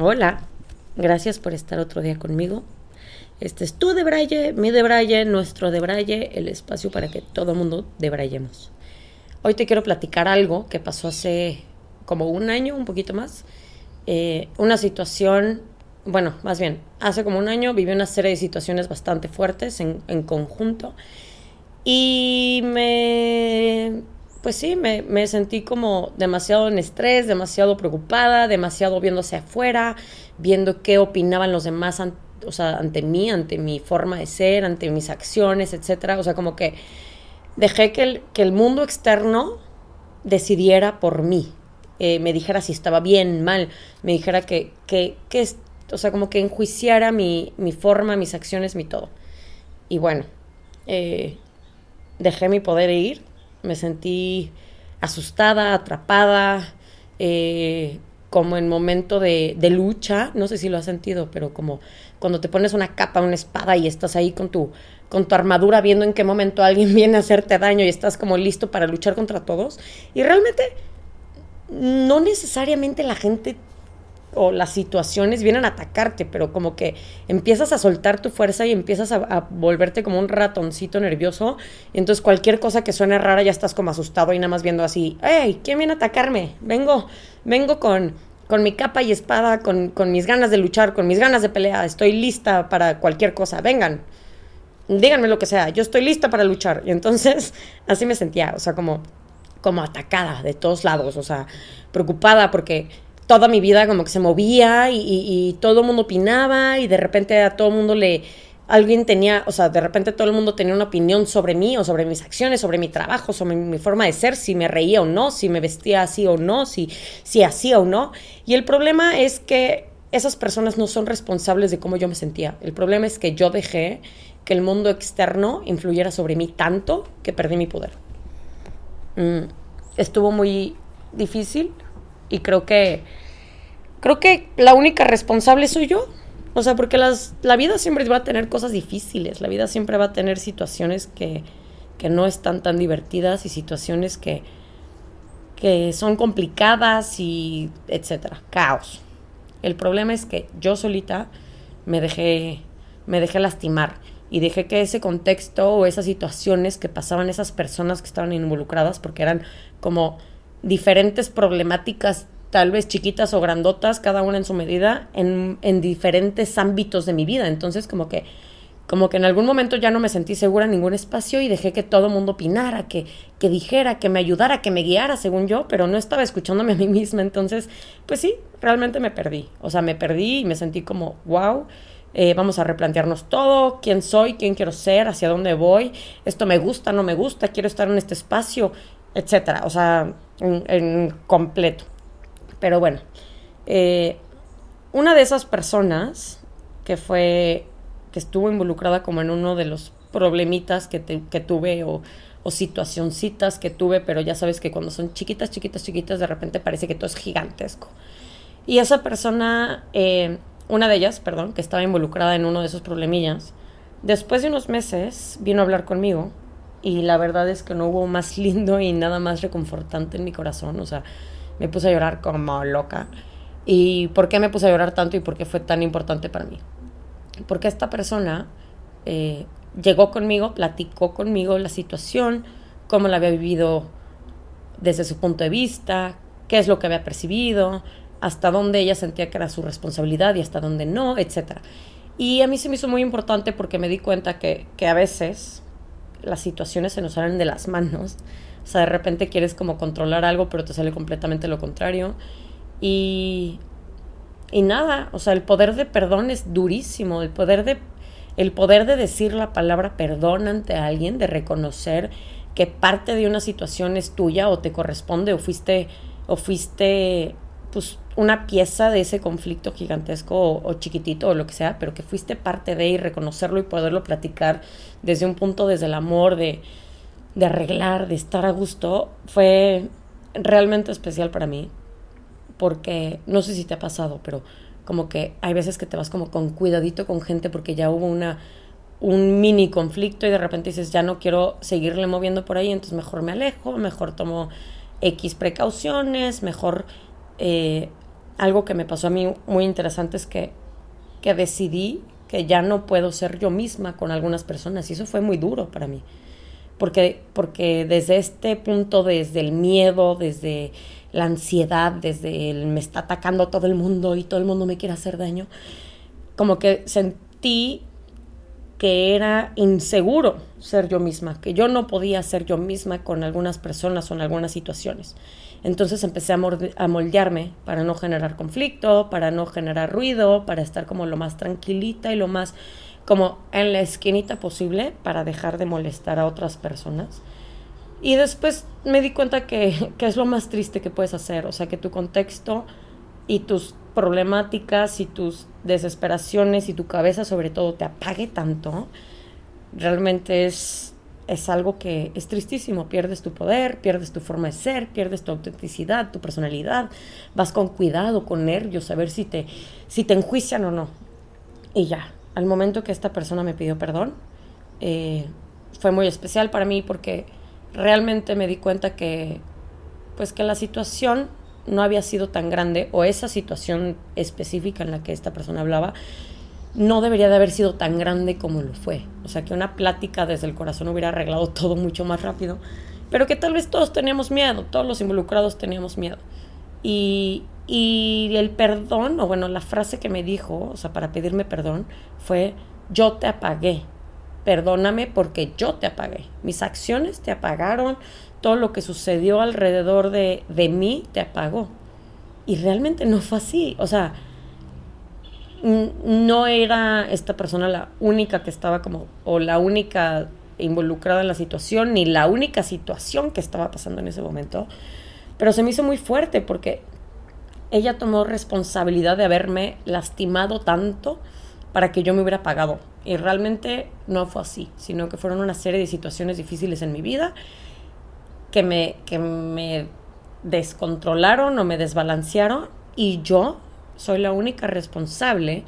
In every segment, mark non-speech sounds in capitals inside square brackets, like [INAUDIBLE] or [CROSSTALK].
Hola, gracias por estar otro día conmigo. Este es tu Debraye, mi Debraye, nuestro Debraye, el espacio para que todo mundo debrayemos. Hoy te quiero platicar algo que pasó hace como un año, un poquito más. Eh, una situación, bueno, más bien, hace como un año viví una serie de situaciones bastante fuertes en conjunto y me pues sí, me, sentí como demasiado en estrés, demasiado preocupada, demasiado viéndose afuera, viendo qué opinaban los demás o sea, ante mí, ante mi forma de ser, ante mis acciones, etc. O sea, como que dejé que el, que el mundo externo decidiera por mí, eh, me dijera si estaba bien, mal, me dijera que, que, que o sea, como que enjuiciara mi, mi, forma, mis acciones, mi todo. Y bueno, eh, dejé mi poder ir me sentí asustada, atrapada, eh, como en momento de, lucha, no sé si lo has sentido, pero como cuando te pones una capa, una espada y estás ahí con tu, con tu armadura viendo en qué momento alguien [LAUGHS] viene a hacerte daño y estás como listo para luchar contra todos. Y realmente no necesariamente la gente o las situaciones vienen a atacarte, pero como que empiezas a soltar tu fuerza y empiezas a, volverte como un ratoncito nervioso. Y entonces cualquier cosa que suene rara ya estás como asustado y nada más viendo así, ¡Ey! ¿Quién viene a atacarme? Vengo, vengo con, con mi capa y espada, con, con mis ganas de luchar, con mis ganas de pelear. Estoy lista para cualquier cosa. Vengan, díganme lo que sea. Yo estoy lista para luchar. Y entonces [LAUGHS] así me sentía, o sea, como, como atacada de todos lados, o sea, preocupada porque toda mi vida como que se movía y, todo el mundo opinaba y de repente a todo el mundo le alguien tenía, o sea, de repente todo el mundo tenía una opinión sobre mí o sobre mis acciones, sobre mi trabajo, sobre mi, forma de ser, si me reía o no, si me vestía así o no, si, si hacía o no. Y el problema es que esas personas no son responsables de cómo yo me sentía. El problema es que yo dejé que el mundo externo influyera sobre mí tanto que perdí mi poder. Mm, estuvo muy difícil, y creo que creo que la única responsable soy yo. O sea, porque las, la vida siempre va a tener cosas difíciles, la vida siempre va a tener situaciones que, que no están tan divertidas y situaciones que, que son complicadas y etcétera, caos. El problema es que yo solita me dejé, me dejé lastimar y dejé que ese contexto o esas situaciones que pasaban esas personas que estaban involucradas, porque eran como diferentes problemáticas, tal vez chiquitas o grandotas, cada una en su medida, en, en, diferentes ámbitos de mi vida. Entonces, como que, como que en algún momento ya no me sentí segura en ningún espacio y dejé que todo mundo opinara, que, que dijera, que me ayudara, que me guiara, según yo, pero no estaba escuchándome a mí misma. Entonces, pues sí, realmente me perdí. O sea, me perdí y me sentí como, wow. Eh, vamos a replantearnos todo, quién soy, quién quiero ser, hacia dónde voy, esto me gusta, no me gusta, quiero estar en este espacio, etcétera. O sea, en, completo. Pero bueno, eh, una de esas personas que fue, que estuvo involucrada como en uno de los problemitas que, que tuve o, situacioncitas que tuve, pero ya sabes que cuando son chiquitas, chiquitas, chiquitas, de repente parece que todo es gigantesco. Y esa persona, eh, una de ellas, perdón, que estaba involucrada en uno de esos problemillas, después de unos meses vino a hablar conmigo y la verdad es que no hubo más [LAUGHS] lindo y nada más reconfortante en mi corazón, o sea, me puse a llorar como loca. ¿Y por qué me puse a llorar tanto y por qué fue tan importante para mí? Porque esta persona eh, llegó conmigo, platicó conmigo la situación, cómo la había vivido desde su punto de vista, qué es lo que había percibido, hasta dónde ella sentía que era su responsabilidad y hasta dónde no, etc. Y a mí se me hizo muy importante porque me di cuenta que, que a veces las situaciones se nos salen de las manos. O sea, de repente quieres como controlar algo, pero te sale completamente lo contrario. Y, y nada, o sea, el poder de perdón es durísimo. El poder de, el poder de decir la palabra perdón ante alguien, de reconocer que parte de una situación es tuya o te corresponde o fuiste, o fuiste pues una pieza de ese conflicto gigantesco o, chiquitito o lo que sea, pero que fuiste parte de y reconocerlo y poderlo platicar desde un punto, desde el amor, de, de arreglar, de estar a gusto, fue realmente especial para mí. Porque no sé si te ha pasado, pero como que hay veces que te vas como con cuidadito con gente porque ya hubo una un mini conflicto y de repente dices, ya no quiero seguirle moviendo por ahí, entonces mejor me alejo, mejor tomo X precauciones, mejor eh, algo que me pasó a mí muy interesante es que, que decidí que ya no puedo ser yo misma con algunas personas y eso fue muy duro para mí. Porque, porque desde este punto, desde el miedo, desde la ansiedad, desde el me está atacando todo el mundo y todo el mundo me quiere hacer daño, como que sentí que era inseguro ser yo misma, que yo no podía ser yo misma con algunas personas o en algunas situaciones. Entonces empecé a, moldearme para no generar conflicto, para no generar ruido, para estar como lo más tranquilita y lo más como en la esquinita posible para dejar de molestar a otras personas. Y después me di cuenta que, que es lo más triste que puedes hacer, o sea, que tu contexto y tus y tus desesperaciones y tu cabeza sobre todo te apague tanto, realmente es es algo que es tristísimo. Pierdes tu poder, pierdes tu forma de ser, pierdes tu autenticidad, tu personalidad. Vas con cuidado, con nervios, a ver si te, si te enjuician o no. Y ya, al momento que esta persona me pidió perdón, eh, fue muy especial para mí porque realmente me di cuenta que, pues que la situación no había sido tan grande o esa situación específica en la que esta persona hablaba no debería de haber sido tan grande como lo fue. O sea, que una plática desde el corazón hubiera arreglado [LAUGHS] todo mucho más rápido, pero que tal vez todos teníamos miedo, todos los involucrados teníamos miedo. Y, y el perdón, o bueno, la frase que me dijo, o sea, para pedirme perdón, fue, yo te apagué, perdóname porque yo te apagué. Mis acciones te apagaron, todo lo que sucedió alrededor de, de mí te apagó. Y realmente no fue así. O sea, no era esta persona la única que estaba como, o la única involucrada en la situación, ni la única situación que estaba pasando en ese momento, pero se me hizo muy fuerte porque ella tomó responsabilidad de haberme lastimado tanto para que yo me hubiera pagado. Y realmente no fue así, sino que fueron una serie de situaciones difíciles en mi vida que me, que me descontrolaron o me desbalancearon y yo soy la única responsable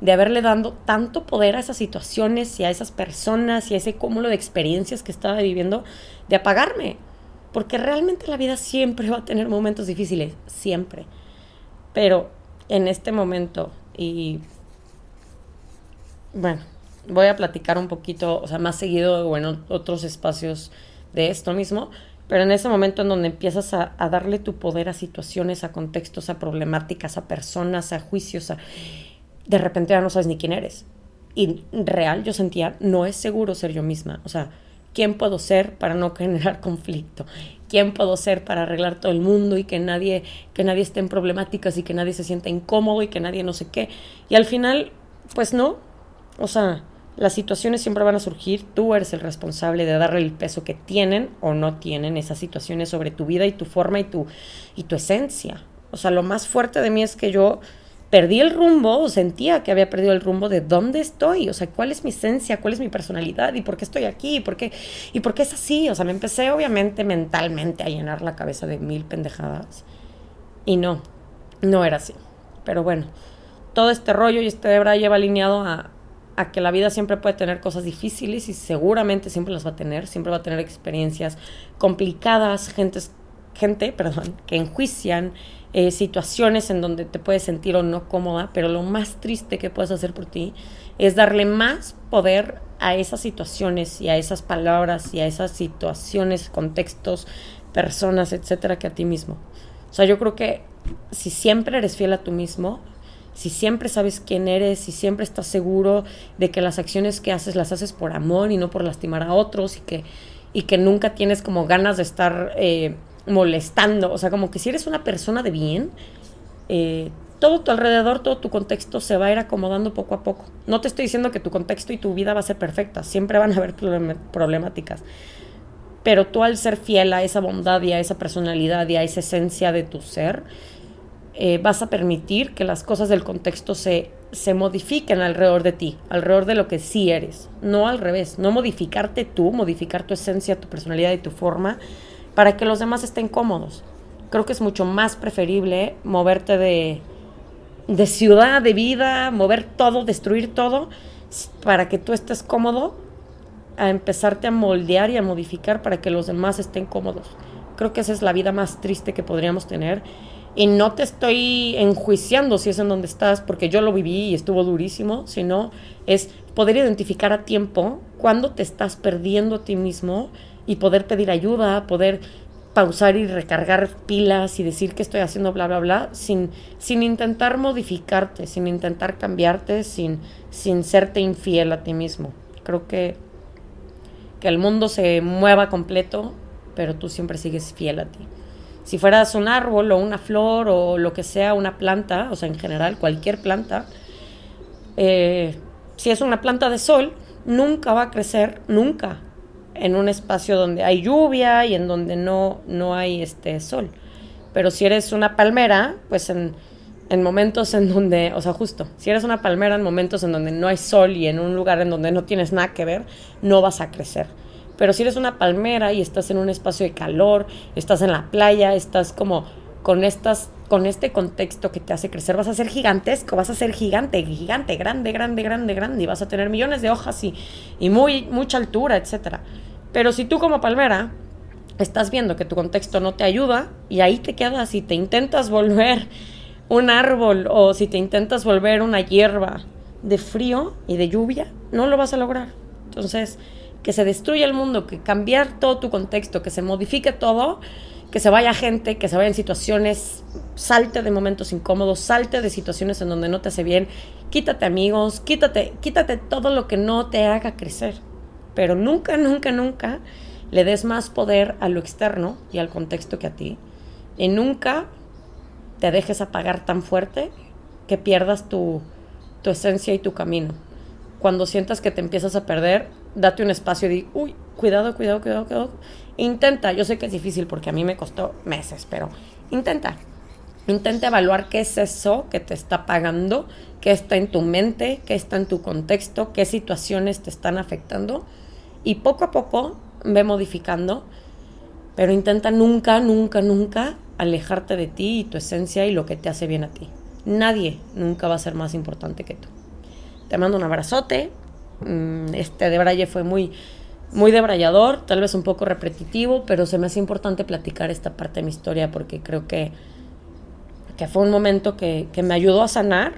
de haberle dado tanto poder a esas situaciones y a esas personas y a ese cúmulo de experiencias que estaba viviendo, de apagarme. Porque realmente la vida siempre [LAUGHS] va a tener momentos difíciles, siempre. Pero en este momento, y bueno, voy a platicar un poquito, o sea, más seguido o en otros espacios de esto mismo, pero en ese momento en donde empiezas a, darle tu poder a situaciones, a contextos, a problemáticas, a personas, a juicios, de repente ya no sabes ni quién eres. Y real yo sentía, no es seguro ser yo misma. O sea, ¿quién puedo ser para no generar [LAUGHS] conflicto? ¿Quién puedo ser para arreglar todo el mundo y que nadie, que nadie esté en problemáticas y que nadie se sienta incómodo y que nadie no sé qué? Y al final, pues no. O sea, las situaciones siempre van a surgir, tú eres el responsable de darle el peso que tienen o no tienen esas situaciones sobre tu vida y tu forma y tu, y tu esencia. O sea, lo más fuerte de mí es que yo perdí el rumbo o sentía que había perdido el rumbo de dónde estoy, o sea, cuál es mi esencia, cuál es mi personalidad y por qué estoy aquí, y por qué, y por qué es así. O sea, me empecé obviamente mentalmente a llenar la cabeza de mil pendejadas. Y no, no era así. Pero bueno, todo este rollo y este hebra lleva alineado a, a que la vida siempre puede tener cosas difíciles y seguramente siempre las va a tener, siempre va a tener experiencias complicadas, gente, gente perdón, que enjuician, eh, situaciones en donde te puedes sentir o no cómoda, pero lo más triste que puedes hacer por ti es darle más poder a esas situaciones y a esas palabras y a esas situaciones, contextos, personas, etcétera, que a ti mismo. O sea, yo creo que si siempre eres fiel a tú mismo, si siempre sabes quién eres, si siempre estás seguro de que las acciones que haces las haces por amor y no por lastimar a otros y que, y que nunca tienes como ganas de estar eh, molestando, o sea, como que si eres una persona de bien, eh, todo tu alrededor, todo tu contexto se va a ir acomodando poco a poco. No te estoy diciendo que tu contexto y tu vida va a ser perfecta, siempre van a haber problemáticas. Pero tú al ser fiel a esa bondad y a esa personalidad y a esa esencia de tu ser, eh, vas a permitir que las cosas del contexto se, se modifiquen alrededor de ti, alrededor de lo que sí eres, no al revés, no modificarte tú, modificar tu esencia, tu personalidad y tu forma para que los demás estén cómodos. Creo que es mucho más preferible moverte de, de ciudad, de vida, mover todo, destruir todo, para que tú estés cómodo, a empezarte a moldear y a modificar para que los demás estén cómodos. Creo que esa es la vida más triste que podríamos tener Y no te estoy enjuiciando si es en donde estás, porque yo lo viví y estuvo durísimo, sino es poder identificar a tiempo cuando te estás perdiendo a ti mismo y poder pedir ayuda, poder pausar y recargar pilas y decir que estoy haciendo bla, bla, bla, sin, sin intentar modificarte, sin intentar cambiarte, sin, sin serte infiel a ti mismo. Creo que, que el mundo se mueva completo, pero tú siempre sigues fiel a ti. Si fueras un árbol o una flor o lo que sea, una planta, o sea, en general, cualquier planta, eh, si es una planta de sol, nunca va a crecer, nunca, en un espacio donde hay lluvia y en donde no, no hay este sol. Pero si eres una palmera, pues en, en momentos en donde, o sea, justo, si eres una palmera en momentos en donde no hay sol y en un lugar en donde no tienes nada que ver, no vas a crecer. Pero si eres una palmera y estás en un espacio de calor, estás en la playa, estás como con estas con este contexto que te hace crecer, vas a ser gigantesco, vas a ser gigante, gigante, grande, grande, grande, grande, y vas a tener millones de hojas y, y muy, mucha altura, etc. Pero si tú como palmera estás viendo que tu contexto no te ayuda y ahí te quedas y te intentas volver un árbol o si te intentas volver una hierba de frío y de lluvia, no lo vas a lograr. Entonces, que se destruya el mundo, que cambiar todo tu contexto, que se modifique todo, que se vaya gente, que se vaya en situaciones, salte de momentos incómodos, salte de situaciones en donde no te hace bien, quítate amigos, quítate, quítate todo lo que no te haga crecer. Pero nunca, nunca, nunca le des más poder a lo externo y al contexto que a ti. Y nunca te dejes apagar tan fuerte que pierdas tu, tu esencia y tu camino. Cuando sientas que te empiezas a perder, date un espacio y di, uy, cuidado, cuidado, cuidado, cuidado. Intenta, yo sé que es difícil porque a mí me costó meses, pero intenta. Intenta evaluar qué es eso que te está pagando, qué está en tu mente, qué está en tu contexto, qué situaciones te están afectando. Y poco a poco ve modificando, pero intenta nunca, nunca, nunca alejarte de ti y tu esencia y lo que te hace bien a ti. Nadie nunca va a ser más importante que tú. Te mando un abrazote, este de Braille fue muy, muy debrayador, tal vez un poco repetitivo, pero se me hace importante platicar esta parte de mi historia porque creo que, que fue un momento que, que me ayudó a sanar,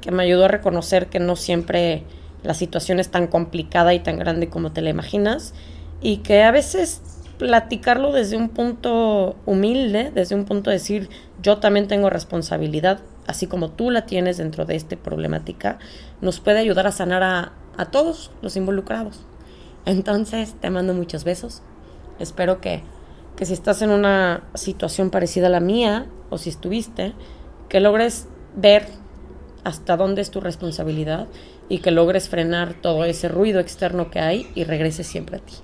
que me ayudó a reconocer que no siempre la situación es tan complicada y tan grande como te la imaginas y que a veces platicarlo desde un punto humilde, desde un punto de decir yo también tengo responsabilidad, así como tú la tienes dentro de esta problemática, nos puede ayudar a sanar a, a todos los involucrados. Entonces, te mando muchos besos. Espero que, que si estás en una situación parecida a la mía, o si estuviste, que logres ver hasta dónde es tu responsabilidad y que logres frenar todo ese ruido externo que hay y regreses siempre a ti.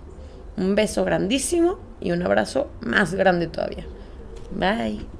Un beso grandísimo y un abrazo más grande todavía. Bye.